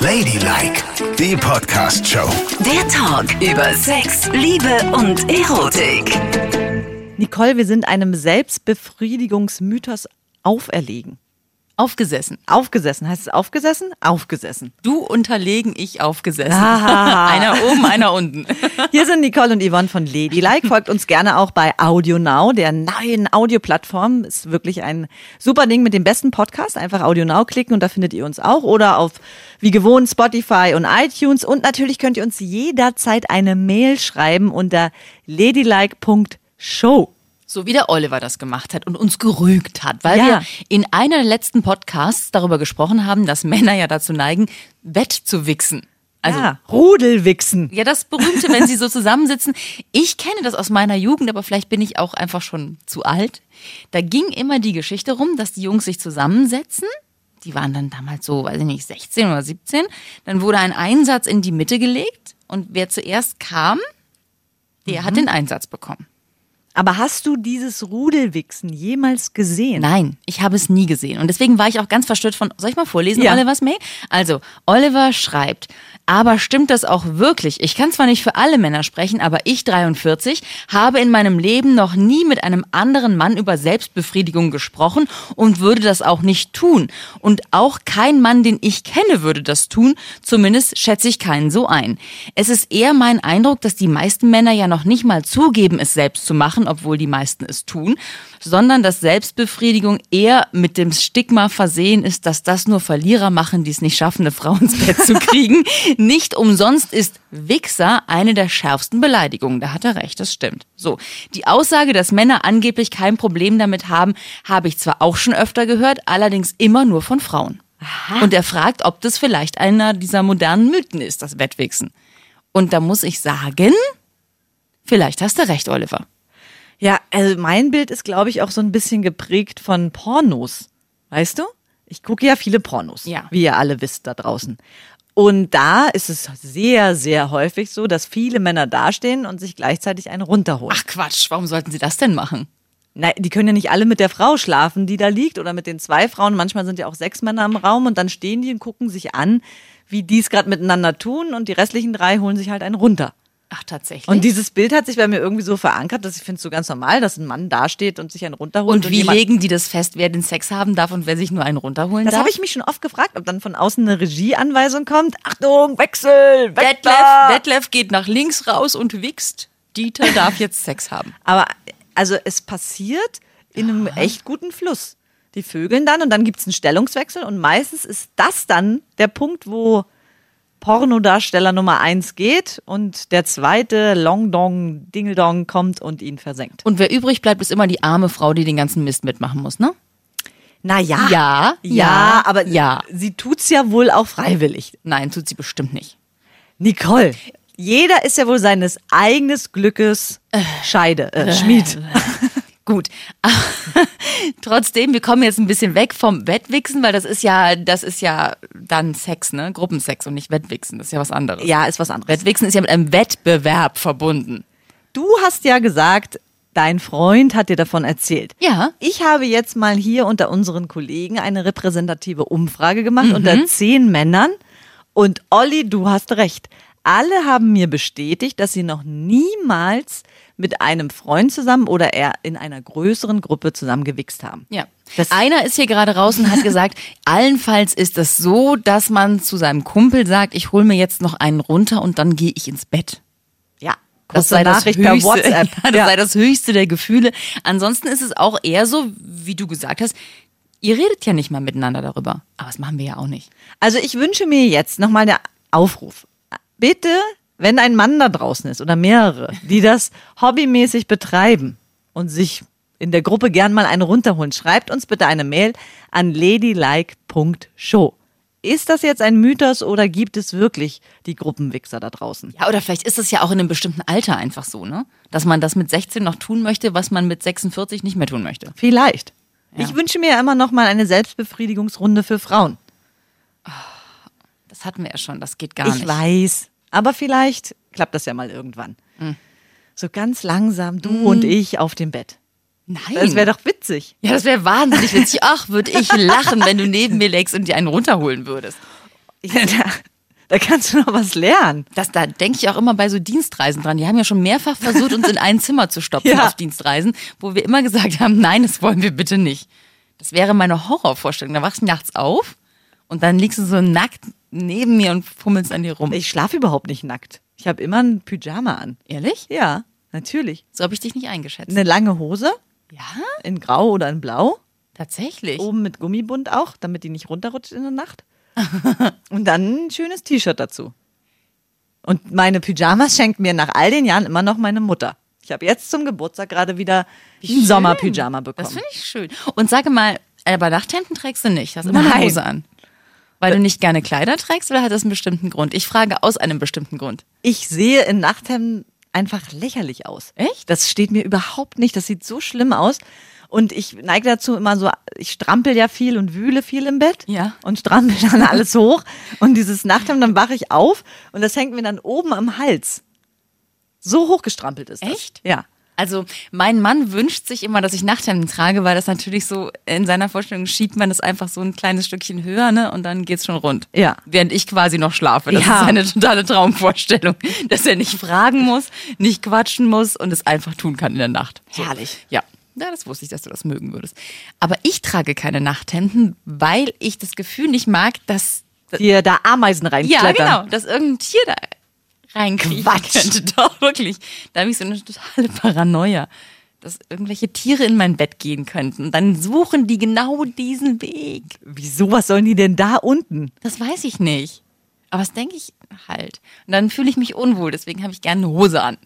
Ladylike, die Podcast-Show. Der Talk über Sex, Liebe und Erotik. Nicole, wir sind einem Selbstbefriedigungsmythos auferlegen. Aufgesessen. Aufgesessen. Heißt es aufgesessen? Aufgesessen. Du unterlegen, ich aufgesessen. Ah. einer oben, einer unten. Hier sind Nicole und Yvonne von Ladylike. Folgt uns gerne auch bei Audio Now, der neuen Audioplattform. Ist wirklich ein super Ding mit dem besten Podcast. Einfach Audio Now klicken und da findet ihr uns auch. Oder auf, wie gewohnt, Spotify und iTunes. Und natürlich könnt ihr uns jederzeit eine Mail schreiben unter ladylike.show. So wie der Oliver das gemacht hat und uns gerügt hat, weil Ja. wir in einer der letzten Podcasts darüber gesprochen haben, dass Männer ja dazu neigen, Wett zu wichsen. Also ja, Rudelwichsen. Ja, das Berühmte, wenn sie so zusammensitzen. Ich kenne das aus meiner Jugend, aber vielleicht bin ich auch einfach schon zu alt. Da ging immer die Geschichte rum, dass die Jungs sich zusammensetzen. Die waren dann damals so, weiß ich nicht, 16 oder 17. Dann wurde ein Einsatz in die Mitte gelegt und wer zuerst kam, der hat den Einsatz bekommen. Aber hast du dieses Rudelwichsen jemals gesehen? Nein, ich habe es nie gesehen. Und deswegen war ich auch ganz verstört von. Soll ich mal vorlesen, Ja. Olivers Mail? Also, Oliver schreibt. Aber stimmt das auch wirklich? Ich kann zwar nicht für alle Männer sprechen, aber ich 43 habe in meinem Leben noch nie mit einem anderen Mann über Selbstbefriedigung gesprochen und würde das auch nicht tun. Und auch kein Mann, den ich kenne, würde das tun. Zumindest schätze ich keinen so ein. Es ist eher mein Eindruck, dass die meisten Männer ja noch nicht mal zugeben, es selbst zu machen, obwohl die meisten es tun, sondern dass Selbstbefriedigung eher mit dem Stigma versehen ist, dass das nur Verlierer machen, die es nicht schaffen, eine Frau ins Bett zu kriegen. Nicht umsonst ist Wichser eine der schärfsten Beleidigungen. Da hat er recht, das stimmt. So, die Aussage, dass Männer angeblich kein Problem damit haben, habe ich zwar auch schon öfter gehört, allerdings immer nur von Frauen. Und er fragt, ob das vielleicht einer dieser modernen Mythen ist, das Wettwichsen. Und da muss ich sagen, vielleicht hast du recht, Oliver. Ja, also mein Bild ist, glaube ich, auch so ein bisschen geprägt von Pornos. Weißt du? Ich gucke ja viele Pornos, Ja. wie ihr alle wisst da draußen. Und da ist es sehr, sehr häufig so, dass viele Männer dastehen und sich gleichzeitig einen runterholen. Ach Quatsch, warum sollten sie das denn machen? Nein, die können ja nicht alle mit der Frau schlafen, die da liegt, oder mit den zwei Frauen. Manchmal sind ja auch sechs Männer im Raum und dann stehen die und gucken sich an, wie die es gerade miteinander tun und die restlichen drei holen sich halt einen runter. Ach, tatsächlich. Und dieses Bild hat sich bei mir irgendwie so verankert, dass ich finde es so ganz normal, dass ein Mann dasteht und sich einen runterholt. und wie jemand- legen die das fest, wer den Sex haben darf und wer sich nur einen runterholen Das darf? habe ich mich schon oft gefragt, ob dann von außen eine Regieanweisung kommt. Achtung, Wechsel, Detlef! Detlef geht nach links raus und wichst. Dieter darf jetzt Sex haben. Aber also es passiert in einem echt guten Fluss. Die vögeln dann und dann gibt es einen Stellungswechsel und meistens ist das dann der Punkt, wo Pornodarsteller Nummer eins geht und der zweite Long Dong Dingeldong kommt und ihn versenkt. Und wer übrig bleibt, ist immer die arme Frau, die den ganzen Mist mitmachen muss, ne? Naja, Ja, ja, ja, aber ja. sie tut's ja wohl auch freiwillig. Nein, tut sie bestimmt nicht. Nicole, jeder ist ja wohl seines eigenes Glückes Scheide, äh, Schmied. Gut. Trotzdem, wir kommen jetzt ein bisschen weg vom Wettwichsen, weil das ist ja, das ist ja dann Sex, ne? Gruppensex und nicht Wettwichsen. Das ist ja was anderes. Ja, ist was anderes. Wettwichsen ist ja mit einem Wettbewerb verbunden. Du hast ja gesagt, dein Freund hat dir davon erzählt. Ja. Ich habe jetzt mal hier unter unseren Kollegen eine repräsentative Umfrage gemacht unter zehn Männern. Und Olli, du hast recht. Alle haben mir bestätigt, dass sie noch niemals mit einem Freund zusammen oder eher in einer größeren Gruppe zusammen gewichst haben. Ja. Das- Einer ist hier gerade raus und hat gesagt, allenfalls ist es so, dass man zu seinem Kumpel sagt, ich hole mir jetzt noch einen runter und dann gehe ich ins Bett. Ja. Das sei das Nachricht höchste, per WhatsApp. Ja, das sei das höchste der Gefühle. Ansonsten ist es auch eher so, wie du gesagt hast, ihr redet ja nicht mal miteinander darüber. Aber das machen wir ja auch nicht. Also ich wünsche mir jetzt nochmal der Aufruf. Bitte, wenn ein Mann da draußen ist oder mehrere, die das hobbymäßig betreiben und sich in der Gruppe gern mal eine runterholen, schreibt uns bitte eine Mail an ladylike.show. Ist das jetzt ein Mythos oder gibt es wirklich die Gruppenwichser da draußen? Ja, oder vielleicht ist es ja auch in einem bestimmten Alter einfach so, ne? Dass man das mit 16 noch tun möchte, was man mit 46 nicht mehr tun möchte. Vielleicht. Ja. Ich wünsche mir ja immer noch mal eine Selbstbefriedigungsrunde für Frauen. Das hatten wir ja schon, das geht gar ich nicht. weiß. Aber vielleicht klappt das ja mal irgendwann. Hm. So ganz langsam, du und ich auf dem Bett. Nein. Das wäre doch witzig. ja, das wäre wahnsinnig witzig. Ach, würde ich lachen, wenn du neben mir legst und dir einen runterholen würdest. Ja, da, da kannst du noch was lernen. Das, da denke ich auch immer bei so Dienstreisen dran. Die haben ja schon mehrfach versucht, uns in ein Zimmer zu stopfen Ja. auf Dienstreisen, wo wir immer gesagt haben, nein, das wollen wir bitte nicht. Das wäre meine Horrorvorstellung. Da wachst du nachts auf und dann liegst du so nackt neben mir und fummelst an dir rum. Ich schlafe überhaupt nicht nackt. Ich habe immer ein Pyjama an. Ehrlich? Ja, natürlich. So habe ich dich nicht eingeschätzt. Eine lange Hose Ja, in Grau oder in Blau. tatsächlich. Oben mit Gummibund auch, damit die nicht runterrutscht in der Nacht. Und dann ein schönes T-Shirt dazu. Und meine Pyjamas schenkt mir nach all den Jahren immer noch meine Mutter. Ich habe jetzt zum Geburtstag gerade wieder ein. Sommerpyjama bekommen. Das finde ich schön. Und sage mal, aber Nachthemden trägst du nicht. Hast immer eine Nein. Hose an. Weil du nicht gerne Kleider trägst oder hat das einen bestimmten Grund? Ich frage aus einem bestimmten Grund. ich sehe in Nachthemden einfach lächerlich aus. Echt? Das steht mir überhaupt nicht. Das sieht so schlimm aus. Und ich neige dazu immer so, ich strampel ja viel und wühle viel im Bett. Ja. Und strampel dann alles hoch. Und dieses Nachthemd, dann wache ich auf und das hängt mir dann oben am Hals. So hoch gestrampelt ist das. Echt? Ja. Also mein Mann wünscht sich immer, dass ich Nachthemden trage, weil das natürlich so in seiner Vorstellung schiebt man das einfach so ein kleines Stückchen höher, ne? Und dann geht's schon rund. Ja. Während ich quasi noch schlafe. Das Ja. ist eine totale Traumvorstellung, dass er nicht fragen muss, nicht quatschen muss und es einfach tun kann in der Nacht. So. Herrlich. Ja. Ja, das wusste ich, dass du das mögen würdest. Aber ich trage keine Nachthemden, weil ich das Gefühl nicht mag, dass Dir da Ameisen ja, reinklettern. genau, dass irgendein Tier da reinkriechen Quatsch. könnte. Doch, wirklich. Da habe ich so eine totale Paranoia, dass irgendwelche Tiere in mein Bett gehen könnten. Und dann suchen die genau diesen Weg. Wieso, was sollen die denn da unten? Das weiß ich nicht. Aber das denke ich halt. Und dann fühle ich mich unwohl, deswegen habe ich gerne eine Hose an.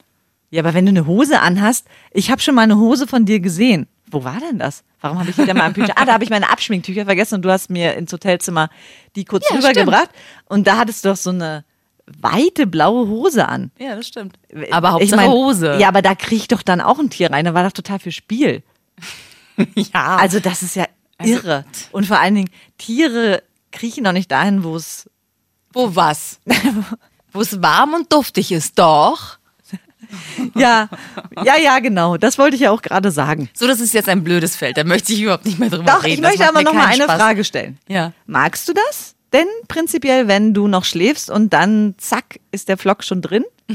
Ja, aber wenn du eine Hose anhast, ich habe schon mal eine Hose von dir gesehen. Wo war denn das? Warum habe ich wieder mal ein Pyjama? Ah, da habe ich meine Abschminktücher vergessen und du hast mir ins Hotelzimmer die kurz Ja, rübergebracht. Und da hattest du doch so eine weite blaue Hose an. Ja, das stimmt. Aber Hauptsache Ich mein, Hose. Ja, aber da kriecht doch dann auch ein Tier rein. Da war doch total viel Spiel. ja. Also das ist ja irre. Und vor allen Dingen, Tiere kriechen doch nicht dahin, wo es... wo was? wo es warm und duftig ist, doch. Ja, ja, ja, genau. Das wollte ich ja auch gerade sagen. So, das ist jetzt ein blödes Feld. Da möchte ich überhaupt nicht mehr drüber Doch, reden. ich Das möchte aber noch mal eine Spaß. Frage stellen. Ja. Magst du das? Denn prinzipiell, wenn du noch schläfst und dann zack, ist der Flock schon drin,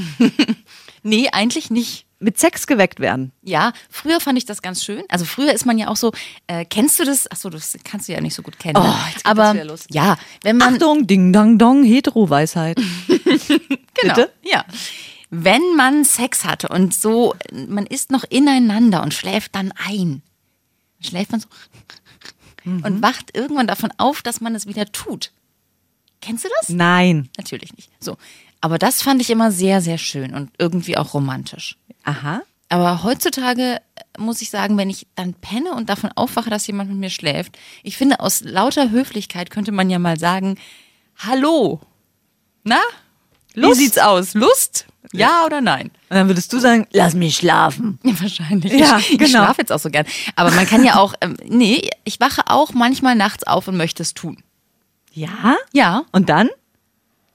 Nee, eigentlich nicht. mit Sex geweckt werden. Ja, früher fand ich das ganz schön. Also früher ist man ja auch so, äh, kennst du das? Achso, das kannst du ja nicht so gut kennen. Oh, ne? jetzt geht Aber los. ja, wenn man Achtung, ding, dong, dong, Hetero-Weisheit. genau, bitte? ja. Wenn man Sex hatte und so, man ist noch ineinander und schläft dann ein. Schläft man so Mhm. und wacht irgendwann davon auf, dass man es wieder tut. Kennst du das? Nein. Natürlich nicht. So. Aber das fand ich immer sehr, sehr schön und irgendwie auch romantisch. Aha. Aber heutzutage äh, muss ich sagen, wenn ich dann penne und davon aufwache, dass jemand mit mir schläft, ich finde, aus lauter Höflichkeit könnte man ja mal sagen, hallo, na, Lust? wie sieht's aus? Lust? Ja oder nein? Und dann würdest du sagen, lass mich schlafen. Ja, wahrscheinlich. Ja, ich, ich genau. schlafe jetzt auch so gern. Aber man kann ja auch, ähm, nee, ich wache auch manchmal nachts auf und möchte es tun. Ja? Ja, Und dann?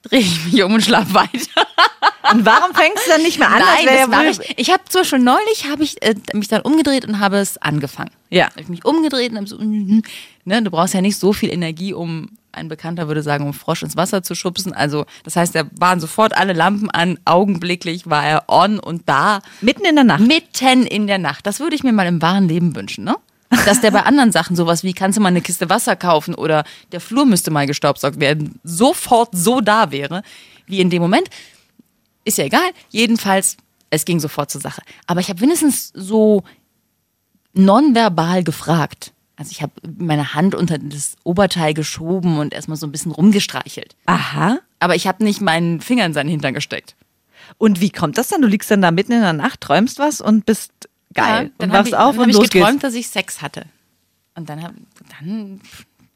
drehe ich mich um und schlafe weiter. Und warum fängst du dann nicht mehr an? Nein, wohl- ich. Ich habe zum Beispiel neulich habe ich äh, mich dann umgedreht und habe es angefangen. Ja. Habe ich mich umgedreht und habe so, mhm, ne, du brauchst ja nicht so viel Energie, um ein Bekannter würde sagen, um Frosch ins Wasser zu schubsen. Also das heißt, da waren sofort alle Lampen an. Augenblicklich war er on und da Mitten in der Nacht. mitten in der Nacht. Das würde ich mir mal im wahren Leben wünschen, ne? Dass der bei anderen Sachen sowas wie, kannst du mal eine Kiste Wasser kaufen oder der Flur müsste mal gestaubsaugt werden, sofort so da wäre, wie in dem Moment. Ist ja egal. Jedenfalls, es ging sofort zur Sache. Aber ich habe wenigstens so nonverbal gefragt. Also ich habe meine Hand unter das Oberteil geschoben und erstmal so ein bisschen rumgestreichelt. Aha. Aber ich habe nicht meinen Finger in seinen Hintern gesteckt. Und wie kommt das dann? Du liegst dann da mitten in der Nacht, träumst was und bist geil. Ja, dann und wachst ich, auf dann und hab ich los geträumt, geht's. dass ich Sex hatte. Und dann, hab, dann,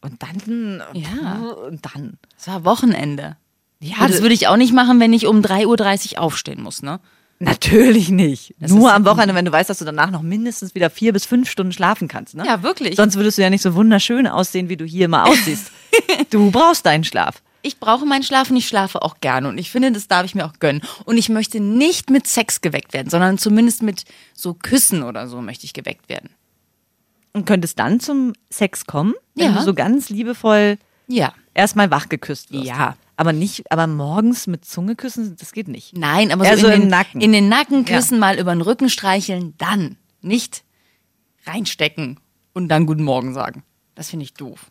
Und dann, Ja. und dann. es war Wochenende. Ja, Ja, das würde ich auch nicht machen, wenn ich um 3.30 Uhr aufstehen muss, ne? Natürlich nicht. Das Nur am Wochenende, wenn du weißt, dass du danach noch mindestens wieder vier bis fünf Stunden schlafen kannst. Ne? Ja, wirklich. Sonst würdest du ja nicht so wunderschön aussehen, wie du hier immer aussiehst. du brauchst deinen Schlaf. Ich brauche meinen Schlaf und ich schlafe auch gerne. Und ich finde, das darf ich mir auch gönnen. Und ich möchte nicht mit Sex geweckt werden, sondern zumindest mit so Küssen oder so möchte ich geweckt werden. Und könntest dann zum Sex kommen, wenn Ja. du so ganz liebevoll Ja. Erstmal wach geküsst wirst. Ja. Aber nicht, aber morgens mit Zunge küssen, das geht nicht. Nein, aber so, so in, im den, Nacken. in den Nacken Ja. küssen, mal über den Rücken streicheln, dann. Nicht reinstecken und dann Guten Morgen sagen. Das finde ich doof.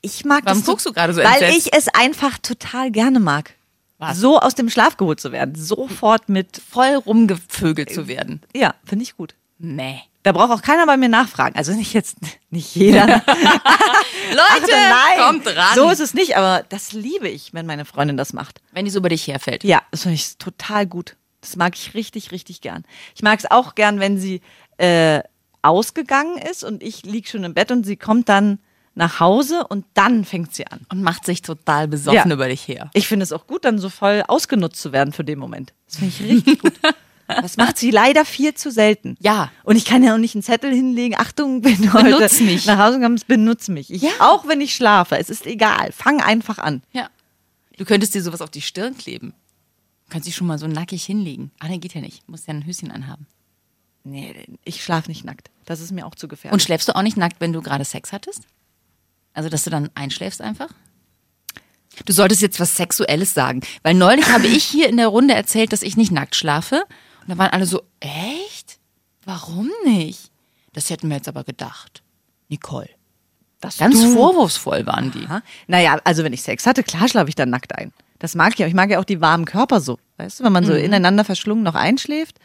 Ich mag Warum das so- guckst du gerade so Weil entsetzt? ich es einfach total gerne mag. Was? So aus dem Schlaf geholt zu werden. Sofort mit, Voll rumgevögelt zu werden. ja, finde ich gut. Nee. Da braucht auch keiner bei mir nachfragen. Also nicht jetzt, nicht jeder. Leute, Nein, kommt ran. So ist es nicht, aber das liebe ich, wenn meine Freundin das macht. Wenn die so über dich herfällt. Ja, das finde ich total gut. Das mag ich richtig, richtig gern. Ich mag es auch gern, wenn sie äh, ausgegangen ist und ich lieg schon im Bett und sie kommt dann nach Hause und dann fängt sie an. Und macht sich total besoffen Ja. über dich her. Ich finde es auch gut, dann so voll ausgenutzt zu werden für den Moment. Das finde ich richtig gut. Das macht sie leider viel zu selten. Ja. Und ich kann ja auch nicht einen Zettel hinlegen. Achtung, bin heute Benutz mich. nach Hause gekommen, benutze mich. Ich, Ja. Auch wenn ich schlafe, es ist egal. Fang einfach an. Ja. Du könntest dir sowas auf die Stirn kleben. Du kannst dich schon mal so nackig hinlegen. Ah, nee, geht ja nicht. Du musst ja ein Höschen anhaben. Nee, ich schlafe nicht nackt. Das ist mir auch zu gefährlich. Und schläfst du auch nicht nackt, wenn du gerade Sex hattest? Also, dass du dann einschläfst einfach? Du solltest jetzt was Sexuelles sagen. Weil neulich habe ich hier in der Runde erzählt, dass ich nicht nackt schlafe. Und da waren alle so, echt? Warum nicht? Das hätten wir jetzt aber gedacht. Nicole. das Ganz du- vorwurfsvoll waren die. Aha. Naja, also wenn ich Sex hatte, klar schlafe ich dann nackt ein. Das mag ich auch. Ich mag ja auch die warmen Körper so. Weißt du, wenn man so ineinander verschlungen noch einschläft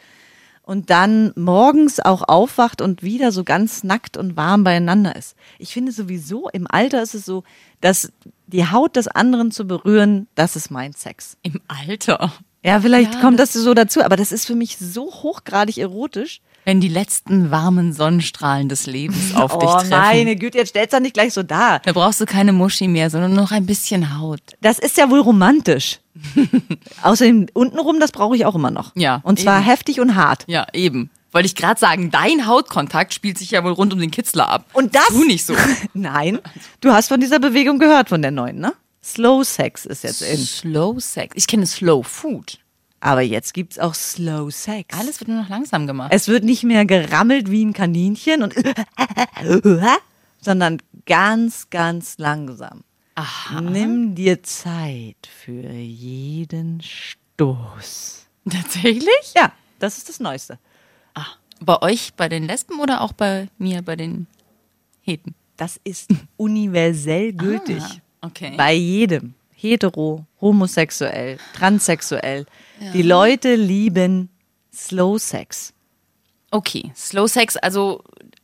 und dann morgens auch aufwacht und wieder so ganz nackt und warm beieinander ist. Ich finde sowieso, im Alter ist es so, dass die Haut des anderen zu berühren, das ist mein Sex. Im Alter. Ja, vielleicht Ja, kommt das so dazu, aber das ist für mich so hochgradig erotisch. Wenn die letzten warmen Sonnenstrahlen des Lebens auf dich oh, treffen. meine Güte, jetzt stellst du nicht gleich so dar. Da brauchst du keine Muschi mehr, sondern noch ein bisschen Haut. Das ist ja wohl romantisch. Außerdem untenrum, das brauche ich auch immer noch. Ja, Und zwar eben. heftig und hart. Ja, eben. Wollte ich gerade sagen, dein Hautkontakt spielt sich ja wohl rund um den Kitzler ab. Und das? Tu nicht so. Nein, du hast von dieser Bewegung gehört, von der neuen, ne? Slow Sex ist jetzt in. Slow Sex. Ich kenne Slow Food. Aber jetzt gibt's auch Slow Sex. Alles wird nur noch langsam gemacht. Es wird nicht mehr gerammelt wie ein Kaninchen und sondern ganz, ganz langsam. Aha. Nimm dir Zeit für jeden Stoß. Tatsächlich? Ja, das ist das Neueste. Ah, bei euch, bei den Lesben oder auch bei mir, bei den Heten? Das ist universell gültig. Ah, okay. Bei jedem. Hetero, homosexuell, transsexuell. Die Leute lieben Slow Sex. Okay, Slow Sex, also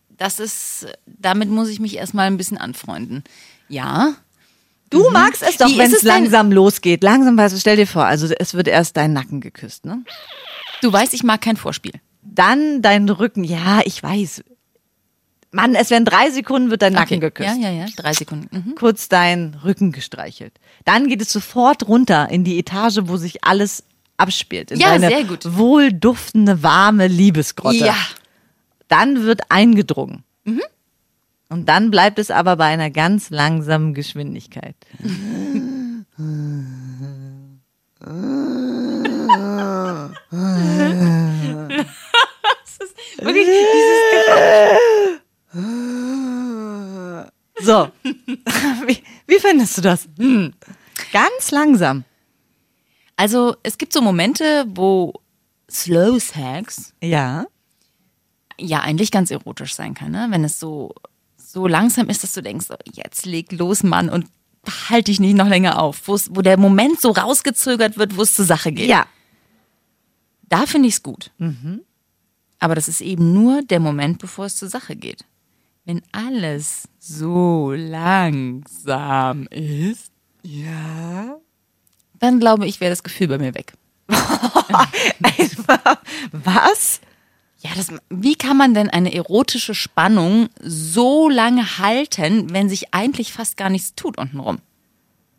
das ist, damit muss ich mich erstmal ein bisschen anfreunden. Ja, Du magst es doch, wenn es langsam losgeht. Langsam, weißt du, stell dir vor, also es wird erst dein Nacken geküsst, ne? du weißt, ich mag kein Vorspiel. Dann dein Rücken, ja, ich weiß. Mann, es werden drei Sekunden, wird dein Nacken Okay. geküsst. Ja, ja, ja, drei Sekunden. Mhm. Kurz dein Rücken gestreichelt. Dann geht es sofort runter in die Etage, wo sich alles abspielt. In Ja, deine sehr gut. wohlduftende, warme Liebesgrotte. Ja. Dann wird eingedrungen. Und dann bleibt es aber bei einer ganz langsamen Geschwindigkeit. Wirklich, dieses So. wie, wie findest du das? Hm. Ganz langsam. Also es gibt so Momente, wo Slow Sex Ja. ja eigentlich ganz erotisch sein kann, ne? Wenn es so, so langsam ist, dass du denkst, so, jetzt leg los, Mann, und halt dich nicht noch länger auf. Wo's- Wo der Moment so rausgezögert wird, wo es zur Sache geht. Ja. Da finde ich es gut. Aber das ist eben nur der Moment, bevor es zur Sache geht. Wenn alles so langsam ist, Ja. Dann glaube ich, wäre das Gefühl bei mir weg. Was? Ja, das, wie kann man denn eine erotische Spannung so lange halten, wenn sich eigentlich fast gar nichts tut untenrum?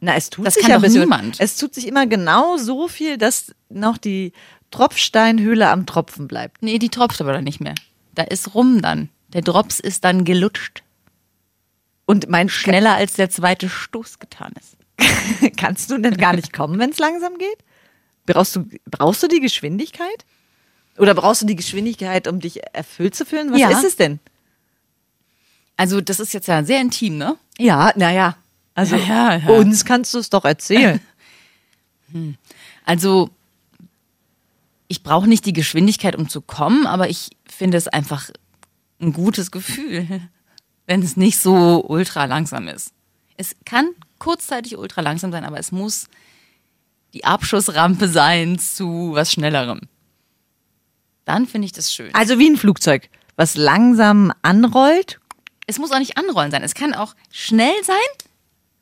Na, es tut Das sich kann ja bisschen. niemand. Es tut sich immer genau so viel, dass noch die Tropfsteinhöhle am Tropfen bleibt. Nee, die tropft aber dann nicht mehr. Da ist rum dann. Der Drops ist dann gelutscht. Und mein Schneller als der zweite Stoß getan ist. Kannst du denn gar nicht kommen, wenn es langsam geht? Brauchst du, brauchst du die Geschwindigkeit? Oder brauchst du die Geschwindigkeit, um dich erfüllt zu fühlen? Was Ja. ist es denn? Also, das ist jetzt ja sehr intim, ne? Ja, naja. Also Ja, ja. uns kannst du es doch erzählen. Also, ich brauche nicht die Geschwindigkeit, um zu kommen, aber ich finde es einfach ein gutes Gefühl, wenn es nicht so ultra langsam ist. Es kann kurzzeitig ultra langsam sein, aber es muss die Abschussrampe sein zu was Schnellerem. Dann finde ich das schön. Also wie ein Flugzeug, was langsam anrollt. Es muss auch nicht anrollen sein. Es kann auch schnell sein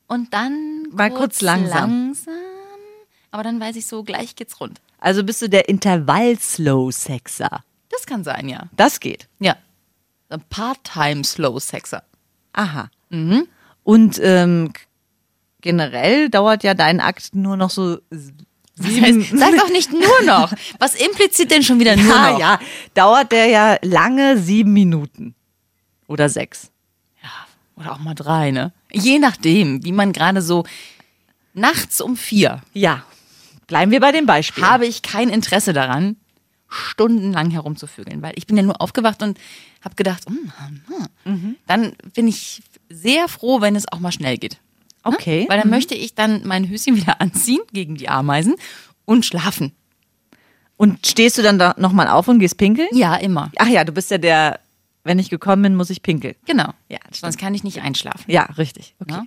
und dann Mal kurz langsam. langsam. Aber dann weiß ich so, gleich geht's rund. Also bist du der Intervall-Slow-Sexer. Das kann sein, ja. Das geht. Ja. Part-Time-Slow-Sexer. Aha. Und ähm, generell dauert ja dein Akt nur noch so Das sieben. heißt, sag doch nicht nur noch. Was implizit denn schon wieder nur ja, noch? ja, dauert der ja lange sieben Minuten. Oder sechs. Oder auch mal drei, ne? Je nachdem, wie man gerade so nachts um vier Ja. Bleiben wir bei dem Beispiel. habe ich kein Interesse daran, stundenlang herumzuvögeln, weil ich bin ja nur aufgewacht und habe gedacht, hm, hm, hm. dann bin ich sehr froh, wenn es auch mal schnell geht. Ne? Okay. Weil dann möchte ich dann mein Höschen wieder anziehen gegen die Ameisen und schlafen. Und stehst du dann da nochmal auf und gehst pinkeln? Ja, immer. Ach ja, du bist ja der, wenn ich gekommen bin, muss ich pinkeln. Genau. Ja, Sonst kann ich nicht einschlafen. Ja, richtig. Okay. Ja?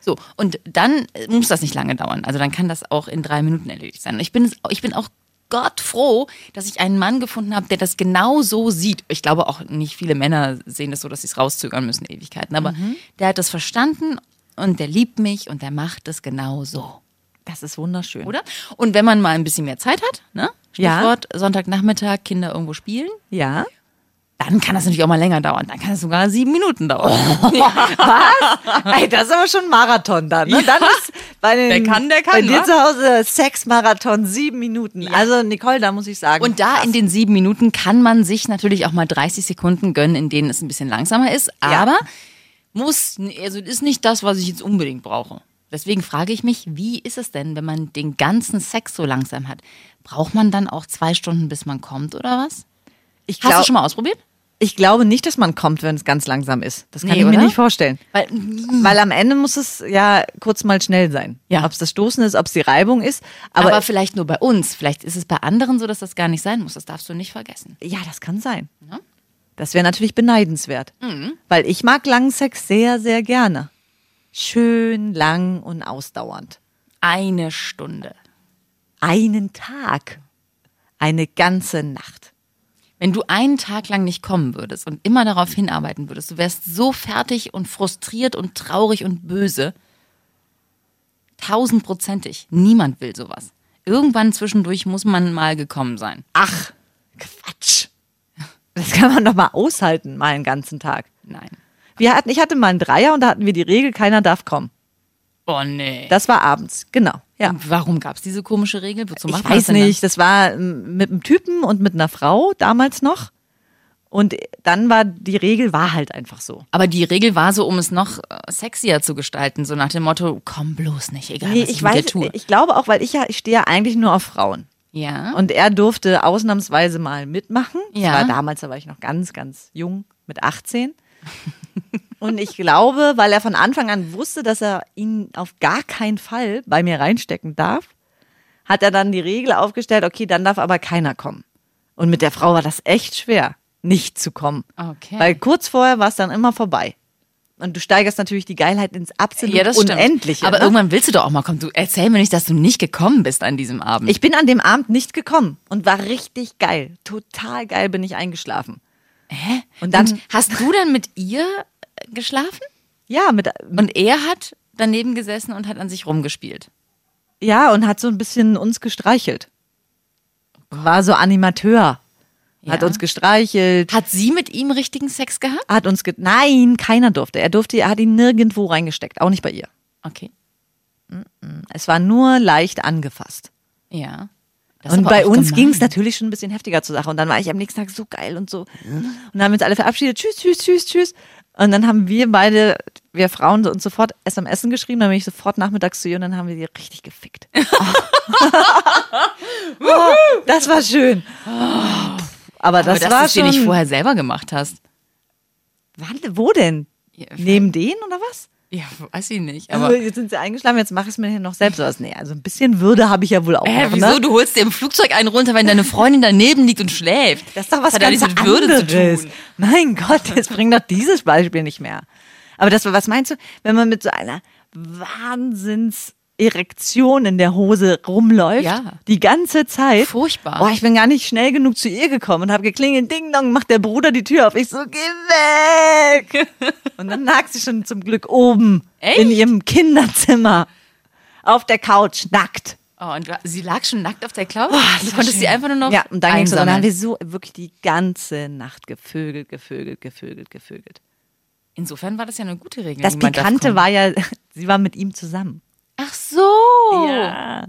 So, und dann muss das nicht lange dauern. Also dann kann das auch in drei Minuten erledigt sein. Und ich bin, ich bin auch Gott froh, dass ich einen Mann gefunden habe, der das genau so sieht. Ich glaube auch nicht viele Männer sehen das so, dass sie es rauszögern müssen, Ewigkeiten. Aber Mhm. der hat das verstanden und der liebt mich und der macht es genau so. Das ist wunderschön. Oder? Und wenn man mal ein bisschen mehr Zeit hat, ne? Ja. Stichwort Sonntagnachmittag, Kinder irgendwo spielen, Ja. dann kann das natürlich auch mal länger dauern. Dann kann es sogar sieben Minuten dauern. Ey, das ist aber schon ein Marathon dann. Ne? Dann ist bei den, Wer kann, der kann, Bei dir wa? zu Hause Sexmarathon, sieben Minuten. Also Nicole, da muss ich sagen. Und da krass. in den sieben Minuten kann man sich natürlich auch mal 30 Sekunden gönnen, in denen es ein bisschen langsamer ist. Ja. Muss, also ist nicht das, was ich jetzt unbedingt brauche. Deswegen frage ich mich, wie ist es denn, wenn man den ganzen Sex so langsam hat? Braucht man dann auch zwei Stunden, bis man kommt oder was? ich, Hast glaub, du schon mal ausprobiert? ich glaube nicht, dass man kommt, wenn es ganz langsam ist. Das kann Nee, ich mir oder? nicht vorstellen. Weil, Weil am Ende muss es ja kurz mal schnell sein. Ja. Ob es das Stoßen ist, ob es die Reibung ist. aber, Aber, vielleicht nur bei uns. Vielleicht ist es bei anderen so, dass das gar nicht sein muss. Das darfst du nicht vergessen. ja, das kann sein. Ja. Das wäre natürlich beneidenswert. Mhm. Weil ich mag langen Sex sehr, sehr gerne. Schön, lang und ausdauernd. Eine Stunde. Einen Tag. Eine ganze Nacht. Wenn du einen Tag lang nicht kommen würdest und immer darauf hinarbeiten würdest, du wärst so fertig und frustriert und traurig und böse. Tausendprozentig. Niemand will sowas. Irgendwann zwischendurch muss man mal gekommen sein. Ach, Quatsch. Das kann man doch mal aushalten, mal einen ganzen Tag. Nein. Wir hatten, ich hatte mal einen Dreier und da hatten wir die Regel, keiner darf kommen. Oh nee. Das war abends, genau. Ja. Und warum gab es diese komische Regel? Wozu Ich das weiß dann? nicht, das war ähm, mit einem Typen und mit einer Frau damals noch. Und dann war die Regel war halt einfach so. Aber die Regel war so, um es noch äh, sexier zu gestalten, so nach dem Motto, komm bloß nicht, egal Nee, was ich, ich mit dir weiß, tue. ich glaube auch, weil ich ja, ich stehe ja eigentlich nur auf Frauen. Ja. Und er durfte ausnahmsweise mal mitmachen. Ja. Das war damals, da war ich noch ganz, ganz jung, mit 18. Und ich glaube, weil er von Anfang an wusste, dass er ihn auf gar keinen Fall bei mir reinstecken darf, hat er dann die Regel aufgestellt, okay, dann darf aber keiner kommen. Und mit der Frau war das echt schwer, nicht zu kommen. Okay. Weil kurz vorher war es dann immer vorbei. Und du steigerst natürlich die Geilheit ins absolut ja, stimmt. Unendliche. Aber ne? irgendwann willst du doch auch mal kommen. Du erzähl mir nicht, dass du nicht gekommen bist an diesem Abend. Ich bin an dem Abend nicht gekommen und war richtig geil. Total geil bin ich eingeschlafen. Hä? Und dann- Und hast du dann mit ihr äh, geschlafen? Ja, mit, Und er hat daneben gesessen und hat an sich rumgespielt. ja, und hat so ein bisschen uns gestreichelt. War so Animateur. Hat Ja. uns gestreichelt. Hat sie mit ihm richtigen Sex gehabt? Hat uns ge Nein, keiner durfte. Er durfte, er hat ihn nirgendwo reingesteckt, auch nicht bei ihr. Okay. Es war nur leicht angefasst. Ja. Das und bei uns ging es natürlich schon ein bisschen heftiger zur Sache. Und dann war ich am nächsten Tag so geil und so. Und dann haben wir uns alle verabschiedet. Tschüss, tschüss, tschüss, tschüss. Und dann haben wir beide, wir Frauen, uns sofort SMS geschrieben. Dann bin ich sofort nachmittags zu ihr und dann haben wir die richtig gefickt. Oh. das war schön. Aber das Aber dass war du es dir nicht vorher selber gemacht hast. Wann, wo denn? Ja, Neben denen oder was? Ja, weiß ich nicht. Aber Aber jetzt sind sie eingeschlafen, jetzt mache ich es mir hier noch selbst was. Nee, also ein bisschen Würde habe ich ja wohl auch Hä, noch, wieso? ne? Du holst dir im Flugzeug einen runter, wenn deine Freundin daneben liegt und schläft. Das ist doch was ja ganz mit Würde anderes. zu tun. Mein Gott, jetzt bring doch dieses Beispiel nicht mehr. Aber das, was meinst du, wenn man mit so einer Wahnsinns-Erektion in der Hose rumläuft, Ja. die ganze Zeit. Furchtbar. Boah, ich bin gar nicht schnell genug zu ihr gekommen und habe geklingelt, ding dong, macht der Bruder die Tür auf. Ich so, geh weg! und dann lag sie schon zum Glück oben Echt? in ihrem Kinderzimmer auf der Couch, nackt. Oh, und sie lag schon nackt auf der Couch. das du konntest schön. sie einfach nur noch Ja, und dann ging's. Und dann haben wir so wirklich die ganze Nacht gevögelt, gevögelt, gevögelt, gevögelt. Insofern war das ja eine gute Regel. Das Pikante war ja, sie war mit ihm zusammen. Ach so. Ja.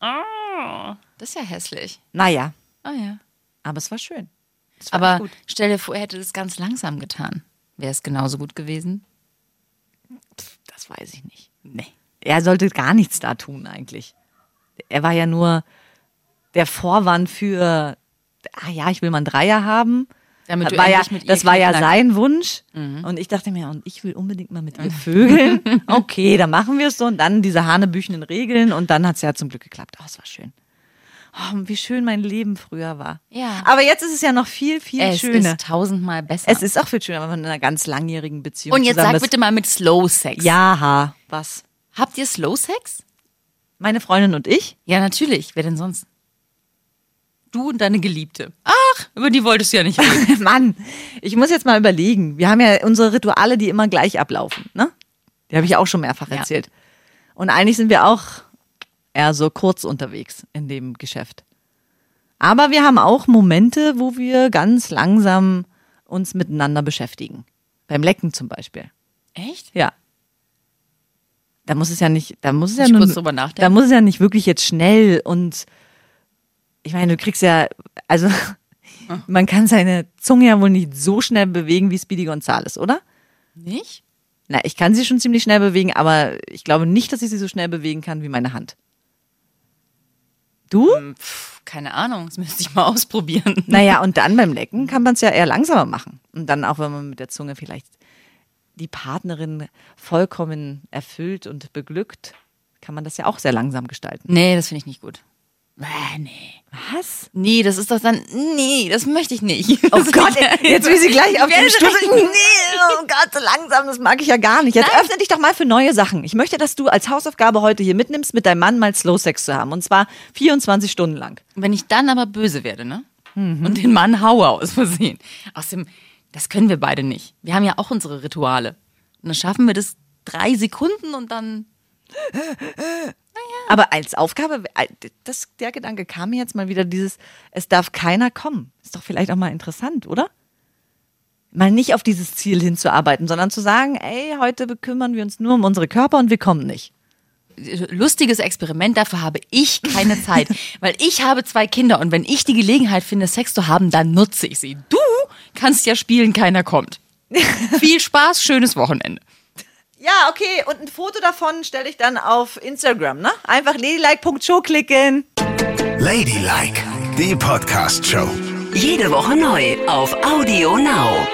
Ah, das ist ja hässlich. Naja, Ah ja. aber es war schön. Es war Aber stell dir vor, er hätte das ganz langsam getan. Wäre es genauso gut gewesen? das weiß ich nicht. Nee. Er sollte gar nichts da tun eigentlich. Er war ja nur der Vorwand für, ah ja, ich will mal einen Dreier haben. Damit war ja, das war ja sein Wunsch. Und ich dachte mir, und ich will unbedingt mal mit ihr vögeln. Okay, dann machen wir es so. Und dann diese hanebüchenen Regeln. Und dann hat es ja zum Glück geklappt. Oh, es war schön. Oh, wie schön mein Leben früher war. Ja. Aber jetzt ist es ja noch viel, viel Es schöner. ist tausendmal besser. Es ist auch viel schöner, wenn man in einer ganz langjährigen Beziehung Und jetzt sag ist. bitte mal mit Slow Sex. Ja, was? Habt ihr Slow Sex? Meine Freundin und ich? Ja, natürlich. Wer denn sonst? Du und deine Geliebte. Ach, über die wolltest du ja nicht reden. Mann, ich muss jetzt mal überlegen. Wir haben ja unsere Rituale, die immer gleich ablaufen, ne? Die habe ich auch schon mehrfach Ja. erzählt. Und eigentlich sind wir auch eher so kurz unterwegs in dem Geschäft. Aber wir haben auch Momente, wo wir ganz langsam uns miteinander beschäftigen. Beim Lecken zum Beispiel. Echt? Ja. Da muss es ja nicht, da muss es ja ich drüber nachdenken? da muss es ja nicht wirklich jetzt schnell und ich meine, du kriegst ja, also Ah. man kann seine Zunge ja wohl nicht so schnell bewegen wie Speedy Gonzales, oder? Nicht? Na, ich kann sie schon ziemlich schnell bewegen, aber ich glaube nicht, dass ich sie so schnell bewegen kann wie meine Hand. Du? Hm, Pff, keine Ahnung, das müsste ich mal ausprobieren. Naja, und dann beim Lecken kann man es ja eher langsamer machen. Und dann auch, wenn man mit der Zunge vielleicht die Partnerin vollkommen erfüllt und beglückt, kann man das ja auch sehr langsam gestalten. Nee, das finde ich nicht gut. Äh, nee. Was? Nee, das ist doch dann. Nee, das möchte ich nicht. Oh Gott, jetzt will sie gleich auf den Stuhl. Nee, oh Gott, so langsam, das mag ich ja gar nicht. Jetzt öffne dich doch mal für neue Sachen. Ich möchte, dass du als Hausaufgabe heute hier mitnimmst, mit deinem Mann mal Slow Sex zu haben. Und zwar 24 Stunden lang. Wenn ich dann aber böse werde, ne? Und den Mann haue aus Versehen. Außerdem, das können wir beide nicht. Wir haben ja auch unsere Rituale. Und dann schaffen wir das drei Sekunden und dann. Aber als Aufgabe, das, der Gedanke kam mir jetzt mal wieder dieses, es darf keiner kommen. Ist doch vielleicht auch mal interessant, oder? Mal nicht auf dieses Ziel hinzuarbeiten, sondern zu sagen, ey, heute bekümmern wir uns nur um unsere Körper und wir kommen nicht. Lustiges Experiment, dafür habe ich keine Zeit. weil ich habe zwei Kinder und wenn ich die Gelegenheit finde, Sex zu haben, dann nutze ich sie. Du kannst ja spielen, keiner kommt. Viel Spaß, schönes Wochenende. Ja, okay. Und ein Foto davon stelle ich dann auf Instagram, ne? Einfach ladylike.show klicken. Ladylike, die Podcast-Show. Jede Woche neu auf Audio Now.